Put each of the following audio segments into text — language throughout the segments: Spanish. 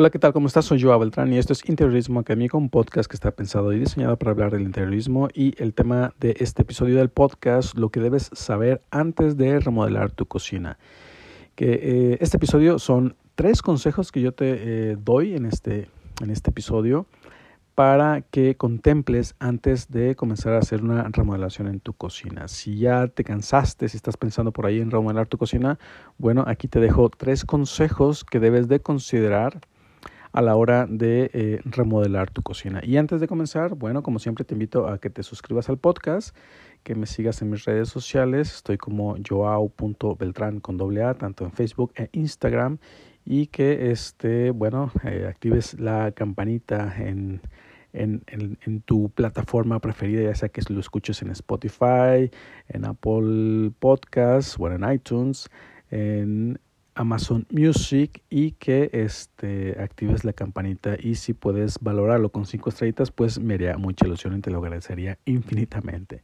Hola, ¿qué tal? ¿Cómo estás? Soy Joao Beltrán y esto es Interiorismo Académico, un podcast que está pensado y diseñado para hablar del interiorismo y el tema de este episodio del podcast, lo que debes saber antes de remodelar tu cocina. Que eh, este episodio son tres consejos que yo te eh, doy en este, en este episodio para que contemples antes de comenzar a hacer una remodelación en tu cocina. Si ya te cansaste, si estás pensando por ahí en remodelar tu cocina, bueno, aquí te dejo tres consejos que debes de considerar a la hora de eh, remodelar tu cocina. Y antes de comenzar, bueno, como siempre te invito a que te suscribas al podcast, que me sigas en mis redes sociales. Estoy como joao.beltrán con doble A, tanto en Facebook e Instagram. Y que, este, bueno, eh, actives la campanita en, en, en, en, tu plataforma preferida, ya sea que lo escuches en Spotify, en Apple Podcasts, bueno, en iTunes, en Amazon Music y que este, actives la campanita y si puedes valorarlo con cinco estrellitas pues me haría mucha ilusión y te lo agradecería infinitamente.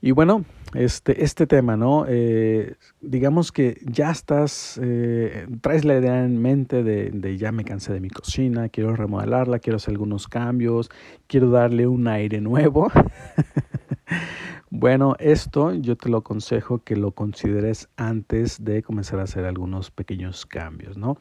Y bueno, este, este tema, ¿no? Eh, digamos que ya estás, eh, traes la idea en mente de, de ya me cansé de mi cocina, quiero remodelarla, quiero hacer algunos cambios, quiero darle un aire nuevo. Bueno, esto yo te lo aconsejo que lo consideres antes de comenzar a hacer algunos pequeños cambios, ¿no?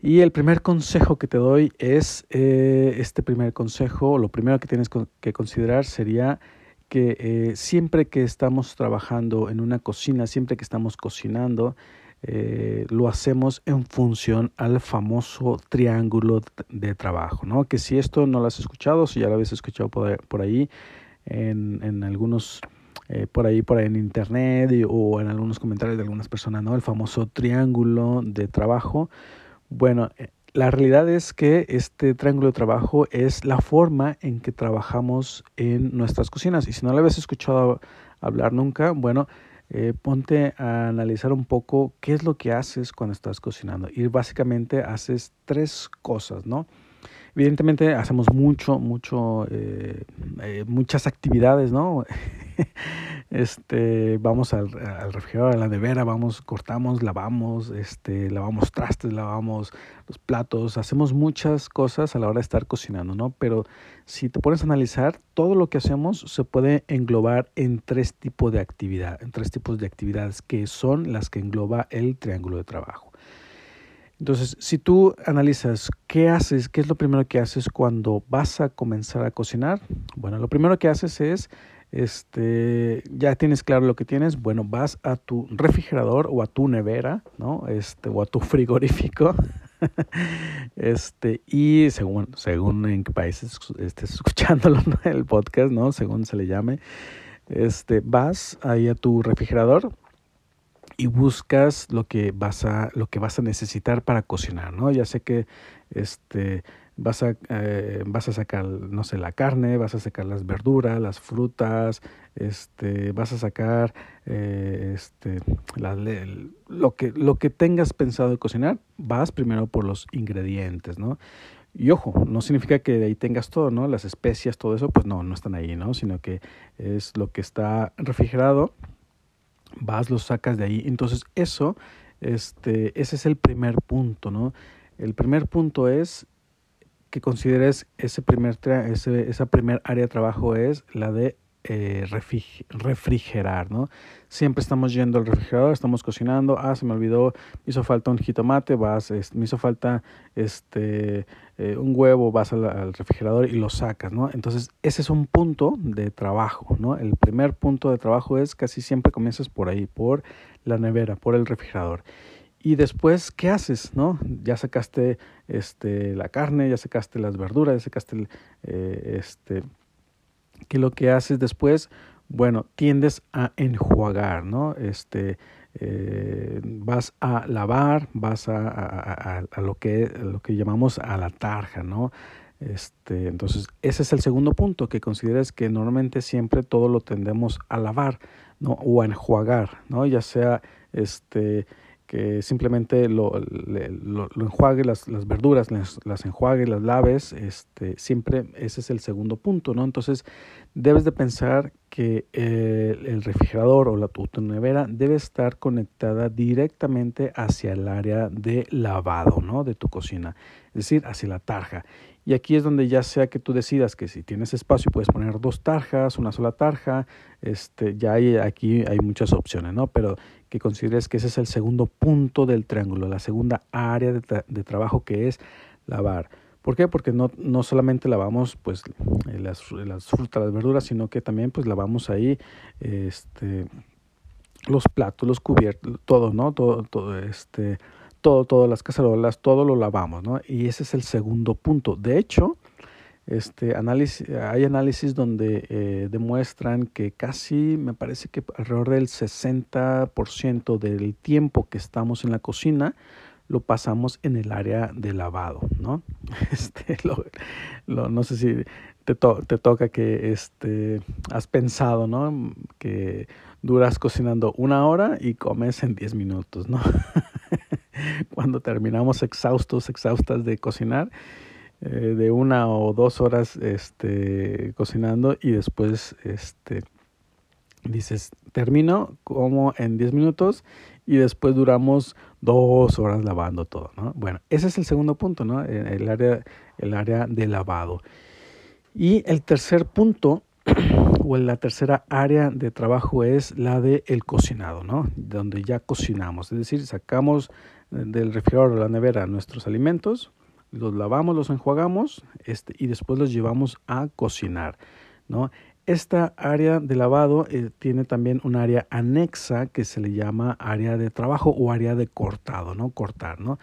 Y el primer consejo que te doy es, eh, este primer consejo, lo primero que tienes que considerar sería que eh, siempre que estamos trabajando en una cocina, siempre que estamos cocinando, eh, lo hacemos en función al famoso triángulo de trabajo, ¿no? Que si esto no lo has escuchado, si ya lo habéis escuchado por, por ahí, en, en algunos eh, por ahí por ahí en internet o en algunos comentarios de algunas personas, ¿no? El famoso triángulo de trabajo. Bueno, eh, la realidad es que este triángulo de trabajo es la forma en que trabajamos en nuestras cocinas. Y si no lo habías escuchado hablar nunca, bueno, eh, ponte a analizar un poco qué es lo que haces cuando estás cocinando. Y básicamente haces tres cosas, ¿no? Evidentemente hacemos mucho, mucho, eh, eh, muchas actividades, ¿no? este, vamos al, al, refrigerador, a la nevera, vamos, cortamos, lavamos, este, lavamos trastes, lavamos los platos, hacemos muchas cosas a la hora de estar cocinando, ¿no? Pero si te pones a analizar, todo lo que hacemos se puede englobar en tres tipos de actividad, en tres tipos de actividades que son las que engloba el triángulo de trabajo. Entonces, si tú analizas qué haces, qué es lo primero que haces cuando vas a comenzar a cocinar, bueno, lo primero que haces es, este, ya tienes claro lo que tienes, bueno, vas a tu refrigerador o a tu nevera, ¿no? Este, o a tu frigorífico, este, y según, según en qué países estés escuchándolo, el podcast, ¿no? Según se le llame, este, vas ahí a tu refrigerador, y buscas lo que vas a lo que vas a necesitar para cocinar no ya sé que este vas a eh, vas a sacar no sé la carne vas a sacar las verduras las frutas este vas a sacar eh, este lo que lo que tengas pensado de cocinar vas primero por los ingredientes no y ojo, no significa que de ahí tengas todo, ¿no? Las especias, todo eso, pues no, no están ahí, ¿no? Sino que es lo que está refrigerado vas, lo sacas de ahí. Entonces, eso, este, ese es el primer punto, ¿no? El primer punto es que consideres ese primer, ese, esa primer área de trabajo es la de eh, refrigerar, ¿no? Siempre estamos yendo al refrigerador, estamos cocinando, ah, se me olvidó, me hizo falta un jitomate, vas, me hizo falta este, eh, un huevo, vas al, refrigerador y lo sacas, ¿no? Entonces, ese es un punto de trabajo, ¿no? El primer punto de trabajo es casi siempre comienzas por ahí, por la nevera, por el refrigerador. Y después, ¿qué haces? ¿No? Ya sacaste este, la carne, ya sacaste las verduras, ya sacaste el, eh, este, que lo que haces después, bueno, tiendes a enjuagar, ¿no? Este, eh, vas a lavar, vas a, a, a, lo, que, lo que llamamos a la tarja, ¿no? Este, entonces, ese es el segundo punto, que consideres que normalmente siempre todo lo tendemos a lavar, ¿no? O a enjuagar, ¿no? Ya sea, este, que simplemente lo, lo, enjuague las, las verduras, las, las, enjuague, las laves, este, siempre ese es el segundo punto, ¿no? Entonces debes de pensar que eh, el refrigerador o la tu, nevera debe estar conectada directamente hacia el área de lavado, ¿no? De tu cocina, es decir, hacia la tarja. Y aquí es donde ya sea que tú decidas que si tienes espacio puedes poner dos tarjas, una sola tarja, este, ya hay, aquí hay muchas opciones, ¿no? Pero que consideres que ese es el segundo punto del triángulo, la segunda área de, de trabajo que es lavar. ¿Por qué? Porque no, no solamente lavamos pues las, las, frutas, las verduras, sino que también pues lavamos ahí este, los platos, los cubiertos, todo, ¿no? Todo, todo, este, todo, todas las cacerolas, todo lo lavamos, ¿no? Y ese es el segundo punto. De hecho, este análisis, hay análisis donde eh, demuestran que casi, me parece que alrededor del 60% del tiempo que estamos en la cocina lo pasamos en el área de lavado, ¿no? Este, lo, no sé si te, te toca que este, has pensado, ¿no? Que duras cocinando una hora y comes en 10 minutos, ¿no? Cuando terminamos exhaustos, exhaustas de cocinar, eh, de una o dos horas este, cocinando y después este, dices, termino como en 10 minutos y después duramos dos horas lavando todo, ¿no? Bueno, ese es el segundo punto, ¿no? El área, el área de lavado. Y el tercer punto, o la tercera área de trabajo es la de el cocinado, ¿no? Donde ya cocinamos, es decir, sacamos del refrigerador o la nevera nuestros alimentos, los lavamos, los enjuagamos este, y después los llevamos a cocinar, ¿no? Esta área de lavado eh, tiene también un área anexa que se le llama área de trabajo o área de cortado, ¿no? Cortar, ¿no?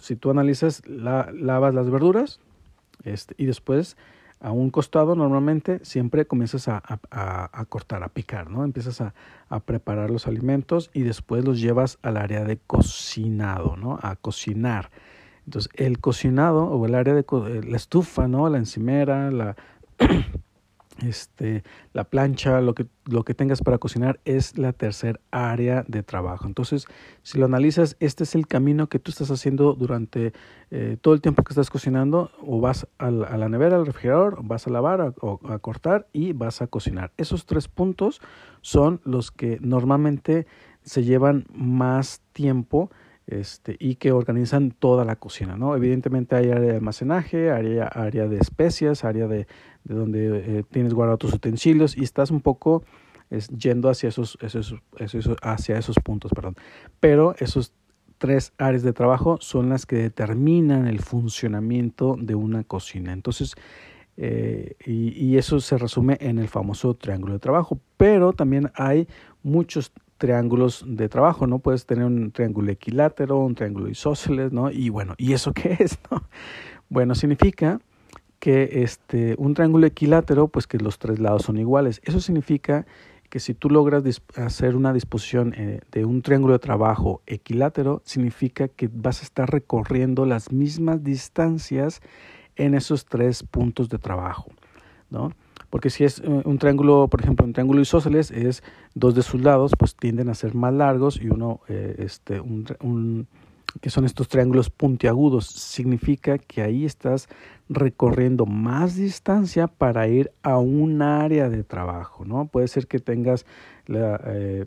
si tú analizas, la, lavas las verduras este, y después a un costado normalmente siempre comienzas a, a, cortar, a picar, ¿no? Empiezas a, a, preparar los alimentos y después los llevas al área de cocinado, ¿no? A cocinar. Entonces, el cocinado o el área de la estufa, ¿no? La encimera, la este, la plancha, lo que, lo que tengas para cocinar es la tercer área de trabajo. Entonces, si lo analizas, este es el camino que tú estás haciendo durante eh, todo el tiempo que estás cocinando, o vas a la, nevera, al refrigerador, vas a lavar o a cortar y vas a cocinar. Esos tres puntos son los que normalmente se llevan más tiempo este, y que organizan toda la cocina, ¿no? Evidentemente hay área de almacenaje, área, área de especias, área de, de donde eh, tienes guardados tus utensilios y estás un poco es, yendo hacia esos, esos, esos, hacia esos puntos, perdón. Pero esos tres áreas de trabajo son las que determinan el funcionamiento de una cocina. Entonces, eh, y, y, eso se resume en el famoso triángulo de trabajo. Pero también hay muchos triángulos de trabajo, ¿no? Puedes tener un triángulo equilátero, un triángulo isósceles, ¿no? Y bueno, ¿y eso qué es, no? Bueno, significa que este, un triángulo equilátero, pues que los tres lados son iguales. Eso significa que si tú logras hacer una disposición eh, de un triángulo de trabajo equilátero, significa que vas a estar recorriendo las mismas distancias en esos tres puntos de trabajo, ¿no? Porque si es eh, un triángulo, por ejemplo, un triángulo isósceles, es dos de sus lados, pues tienden a ser más largos y uno, eh, este, un, que son estos triángulos puntiagudos, significa que ahí estás recorriendo más distancia para ir a un área de trabajo, ¿no? Puede ser que tengas la, eh,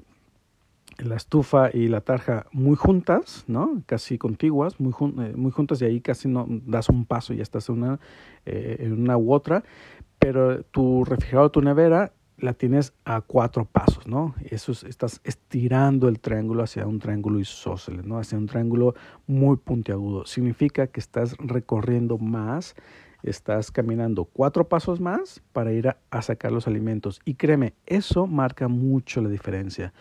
la estufa y la tarja muy juntas, ¿no? Casi contiguas, muy, muy juntas y ahí casi no das un paso y ya estás en una, en una u otra pero tu refrigerador, tu nevera, la tienes a cuatro pasos, ¿no? Eso estás estirando el triángulo hacia un triángulo isósceles, ¿no? Hacia un triángulo muy puntiagudo. Significa que estás recorriendo más, estás caminando cuatro pasos más para ir a, a sacar los alimentos. Y créeme, eso marca mucho la diferencia,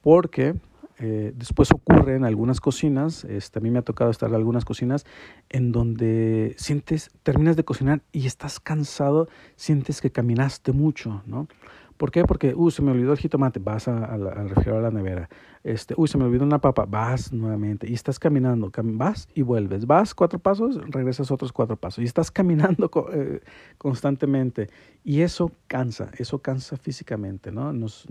porque eh, después ocurre en algunas cocinas, este, a mí me ha tocado estar en algunas cocinas en donde sientes, terminas de cocinar y estás cansado, sientes que caminaste mucho, ¿no? ¿Por qué? Porque, uy, se me olvidó el jitomate, vas al refrigerador a la nevera. Este, uy, se me olvidó una papa, vas nuevamente y estás caminando, vas y vuelves. Vas cuatro pasos, regresas otros cuatro pasos y estás caminando eh, constantemente. Y eso cansa, eso cansa físicamente, ¿no? Nos,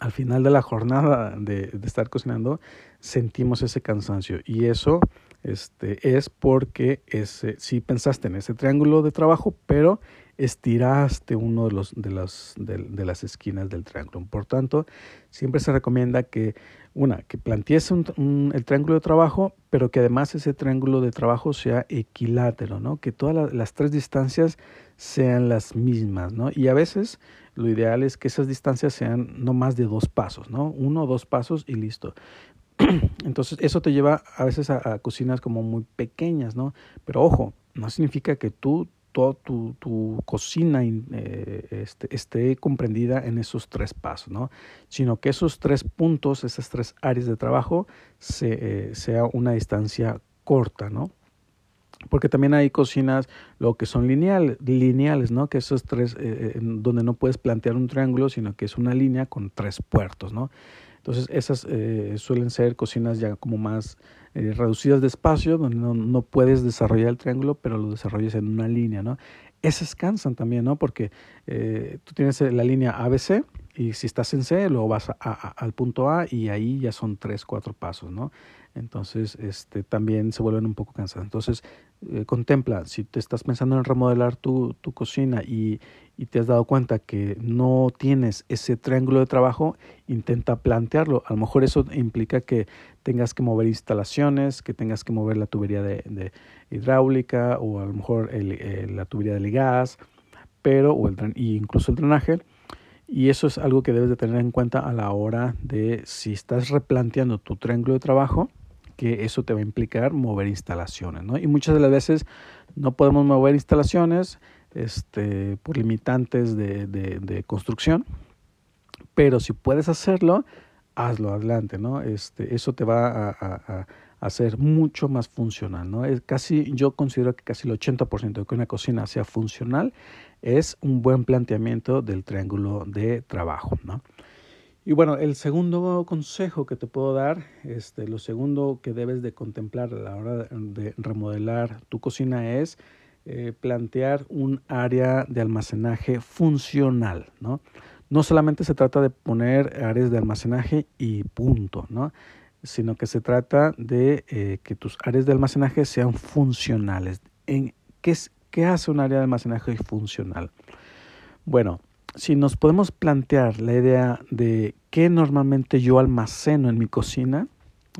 al final de la jornada de, estar cocinando sentimos ese cansancio y eso este, es porque ese, sí pensaste en ese triángulo de trabajo, pero estiraste uno de, los, de, las, de, las esquinas del triángulo. Por tanto, siempre se recomienda que, una, que plantees un, el triángulo de trabajo, pero que además ese triángulo de trabajo sea equilátero, ¿no? que todas las tres distancias sean las mismas. ¿no? Y a veces lo ideal es que esas distancias sean no más de dos pasos, ¿no? uno o dos pasos y listo. Entonces, eso te lleva a veces a, cocinas como muy pequeñas, ¿no? Pero ojo, no significa que tú, toda tu, tu cocina eh, este, esté comprendida en esos tres pasos, ¿no? Sino que esos tres puntos, esas tres áreas de trabajo, se, eh, sea una distancia corta, ¿no? Porque también hay cocinas lo que son lineal, lineales, ¿no? Que esos tres, eh, donde no puedes plantear un triángulo, sino que es una línea con tres puertos, ¿no? Entonces esas eh, suelen ser cocinas ya como más eh, reducidas de espacio, donde no, no, puedes desarrollar el triángulo, pero lo desarrollas en una línea, ¿no? Esas cansan también, ¿no? Porque eh, tú tienes la línea ABC y si estás en C, luego vas a, al punto A y ahí ya son tres, cuatro pasos, ¿no? Entonces, este, también se vuelven un poco cansados. Entonces, eh, contempla, si te estás pensando en remodelar tu, tu cocina y, y, te has dado cuenta que no tienes ese triángulo de trabajo, intenta plantearlo. A lo mejor eso implica que tengas que mover instalaciones, que tengas que mover la tubería de, hidráulica o a lo mejor el, la tubería de gas, pero, o el, incluso el drenaje y eso es algo que debes de tener en cuenta a la hora de si estás replanteando tu triángulo de trabajo, que eso te va a implicar mover instalaciones, ¿no? Y muchas de las veces no podemos mover instalaciones este, por limitantes de, de, construcción, pero si puedes hacerlo, hazlo adelante, ¿no? Este, eso te va a, a, a ser mucho más funcional, ¿no? Es casi, yo considero que casi el 80% de que una cocina sea funcional es un buen planteamiento del triángulo de trabajo, ¿no? Y bueno, el segundo consejo que te puedo dar, este, lo segundo que debes de contemplar a la hora de remodelar tu cocina es eh, plantear un área de almacenaje funcional, ¿no? No solamente se trata de poner áreas de almacenaje y punto, ¿no? Sino que se trata de eh, que tus áreas de almacenaje sean funcionales. ¿En qué, qué hace un área de almacenaje funcional? Bueno, si nos podemos plantear la idea de qué normalmente yo almaceno en mi cocina,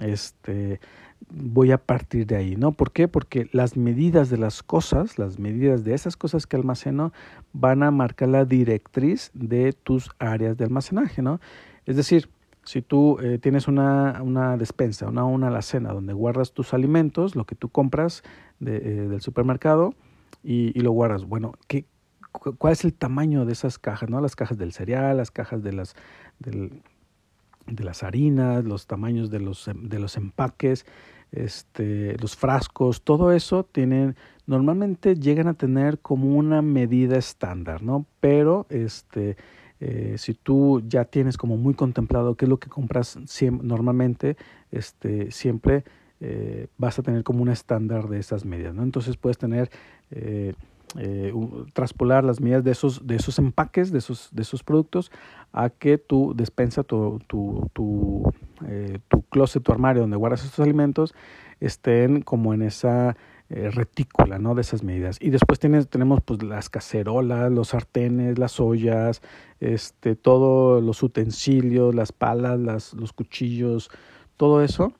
este, voy a partir de ahí, ¿no? ¿Por qué? Porque las medidas de las cosas, las medidas de esas cosas que almaceno, van a marcar la directriz de tus áreas de almacenaje, ¿no? Es decir, si tú eh, tienes una, una despensa, una, una alacena donde guardas tus alimentos, lo que tú compras de, eh, del supermercado y, lo guardas, bueno, ¿qué, cuál es el tamaño de esas cajas, ¿no? Las cajas del cereal, las cajas de las, de las harinas, los tamaños de los, de los empaques, este, los frascos, todo eso tienen, normalmente llegan a tener como una medida estándar, ¿no? Pero este, eh, si tú ya tienes como muy contemplado qué es lo que compras siempre, normalmente, este, siempre eh, vas a tener como un estándar de esas medidas, ¿no? Entonces puedes tener eh, eh, traspolar las medidas de esos, de esos empaques, de esos, de esos productos, a que tu despensa, tu, tu, tu, eh, tu closet, tu armario donde guardas estos alimentos, estén como en esa eh, retícula ¿no? de esas medidas. Y después tienes, tenemos pues, las cacerolas, los sartenes, las ollas, este, todos los utensilios, las palas, las, los cuchillos, todo eso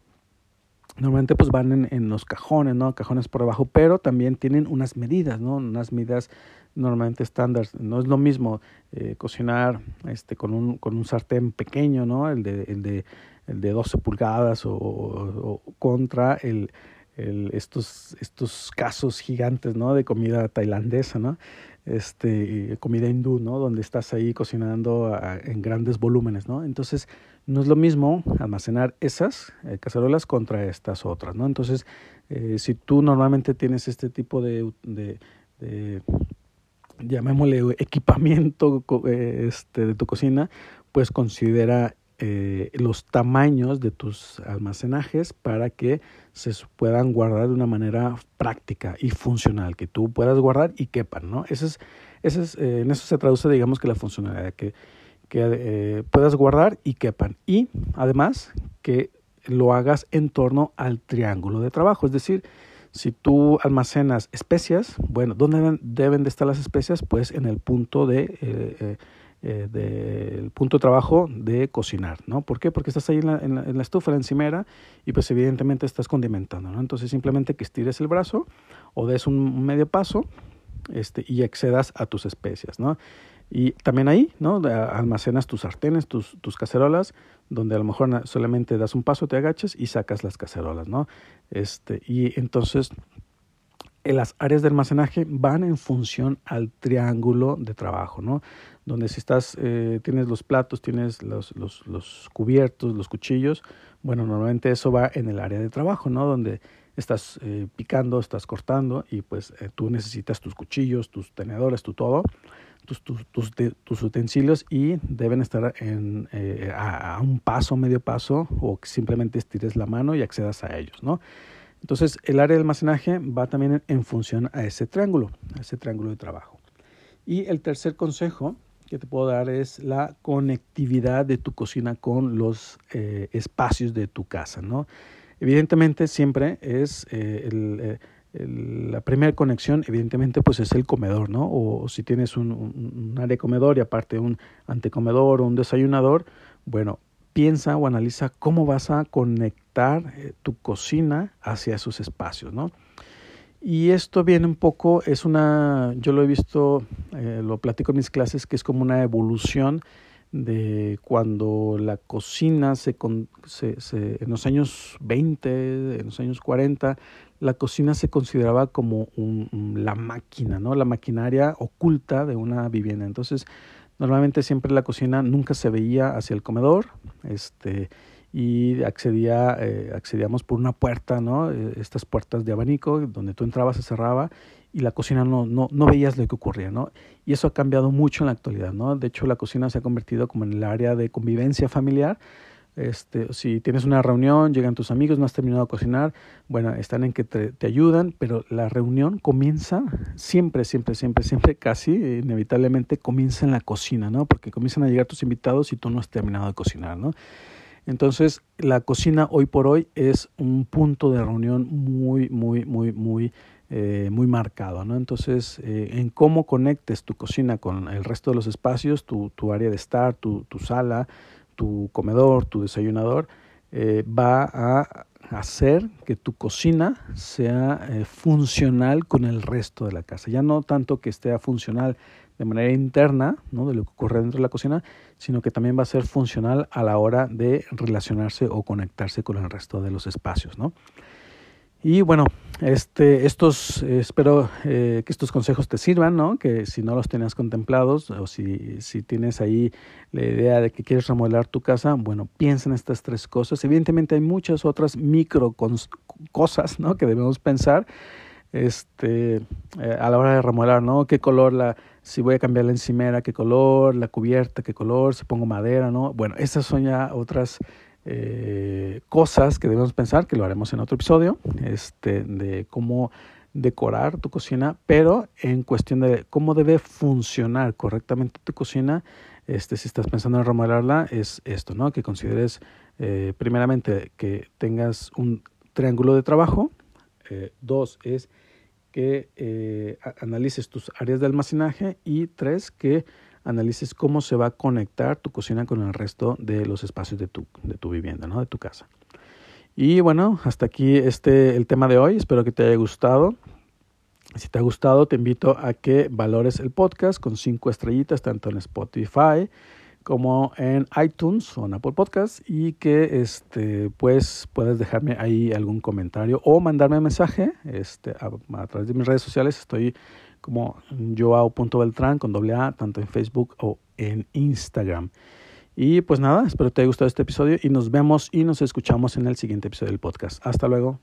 normalmente pues van en, en, los cajones, ¿no? Cajones por debajo, pero también tienen unas medidas, ¿no? Unas medidas normalmente estándar. No es lo mismo eh, cocinar este, con, un, con un sartén pequeño, ¿no? El de, el de, el de 12 pulgadas o, contra el, el, estos, estos casos gigantes, ¿no? De comida tailandesa, ¿no? Este, comida hindú, ¿no? Donde estás ahí cocinando a, en grandes volúmenes, ¿no? Entonces, no es lo mismo almacenar esas eh, cacerolas contra estas otras, ¿no? Entonces, eh, si tú normalmente tienes este tipo de, de, llamémosle equipamiento eh, este, de tu cocina, pues considera eh, los tamaños de tus almacenajes para que se puedan guardar de una manera práctica y funcional, que tú puedas guardar y quepan, ¿no? Ese es, ese es, eh, en eso se traduce, digamos, que la funcionalidad, que que eh, puedas guardar y quepan. Y además que lo hagas en torno al triángulo de trabajo. Es decir, si tú almacenas especias, bueno, ¿dónde deben, de estar las especias? Pues en el punto de... Eh, eh, del punto de trabajo de cocinar, ¿no? ¿Por qué? Porque estás ahí en la, en la, estufa, en la encimera, y pues evidentemente estás condimentando, ¿no? Entonces simplemente que estires el brazo o des un medio paso este, y accedas a tus especias, ¿no? Y también ahí, ¿no? Almacenas tus sartenes, tus, tus cacerolas, donde a lo mejor solamente das un paso, te agachas y sacas las cacerolas, ¿no? Este, y entonces las áreas de almacenaje van en función al triángulo de trabajo, ¿no? Donde si estás, eh, tienes los platos, tienes los, los, los, cubiertos, los cuchillos, bueno, normalmente eso va en el área de trabajo, ¿no? Donde estás eh, picando, estás cortando y pues eh, tú necesitas tus cuchillos, tus tenedores, tu todo tus, utensilios y deben estar en, eh, a, un paso, medio paso, o simplemente estires la mano y accedas a ellos, ¿no? Entonces, el área de almacenaje va también en, función a ese triángulo, a ese triángulo de trabajo. Y el tercer consejo que te puedo dar es la conectividad de tu cocina con los eh, espacios de tu casa, ¿no? Evidentemente siempre es eh, el, la primera conexión, evidentemente, pues es el comedor, ¿no? O si tienes un, área de comedor y aparte un antecomedor o un desayunador, bueno, piensa o analiza cómo vas a conectar eh, tu cocina hacia esos espacios, ¿no? Y esto viene un poco, es una, yo lo he visto, eh, lo platico en mis clases, que es como una evolución de cuando la cocina se, se, se, en los años 20, en los años 40, la cocina se consideraba como un, la máquina, ¿no? La maquinaria oculta de una vivienda. Entonces, normalmente siempre la cocina nunca se veía hacia el comedor, este, y accedía, eh, accedíamos por una puerta, ¿no? Eh, estas puertas de abanico, donde tú entrabas, se cerraba, y la cocina no, no, no veías lo que ocurría, ¿no? Y eso ha cambiado mucho en la actualidad, ¿no? De hecho, la cocina se ha convertido como en el área de convivencia familiar, este, si tienes una reunión, llegan tus amigos, no has terminado de cocinar, bueno, están en que te, te, ayudan, pero la reunión comienza siempre, siempre, siempre, siempre, casi inevitablemente comienza en la cocina, ¿no? Porque comienzan a llegar tus invitados y tú no has terminado de cocinar, ¿no? Entonces, la cocina hoy por hoy es un punto de reunión muy, muy, muy, muy, eh, muy marcado, ¿no? Entonces, eh, en cómo conectes tu cocina con el resto de los espacios, tu, área de estar, tu, tu sala, tu comedor, tu desayunador, eh, va a hacer que tu cocina sea eh, funcional con el resto de la casa. Ya no tanto que esté funcional de manera interna, ¿no? de lo que ocurre dentro de la cocina, sino que también va a ser funcional a la hora de relacionarse o conectarse con el resto de los espacios. ¿no? Y bueno, este, estos, espero eh, que estos consejos te sirvan, ¿no? Que si no los tenías contemplados o si, si tienes ahí la idea de que quieres remodelar tu casa, bueno, piensa en estas tres cosas. Evidentemente hay muchas otras micro cosas, ¿no? Que debemos pensar este, eh, a la hora de remodelar, ¿no? ¿Qué color la, si voy a cambiar la encimera, qué color, la cubierta, qué color, si pongo madera, ¿no? Bueno, esas son ya otras eh, cosas que debemos pensar, que lo haremos en otro episodio, este, de cómo decorar tu cocina, pero en cuestión de cómo debe funcionar correctamente tu cocina, este, si estás pensando en remodelarla, es esto, ¿no? Que consideres eh, primeramente que tengas un triángulo de trabajo, eh, dos es que eh, analices tus áreas de almacenaje y tres que analices cómo se va a conectar tu cocina con el resto de los espacios de tu, de tu vivienda, ¿no? de tu casa. Y bueno, hasta aquí este el tema de hoy. Espero que te haya gustado. Si te ha gustado, te invito a que valores el podcast con cinco estrellitas, tanto en Spotify como en iTunes o en Apple Podcast y que este pues puedas dejarme ahí algún comentario o mandarme un mensaje este a, a través de mis redes sociales estoy como joao.beltrán con doble A, tanto en Facebook o en Instagram. Y pues nada, espero te haya gustado este episodio y nos vemos y nos escuchamos en el siguiente episodio del podcast. Hasta luego.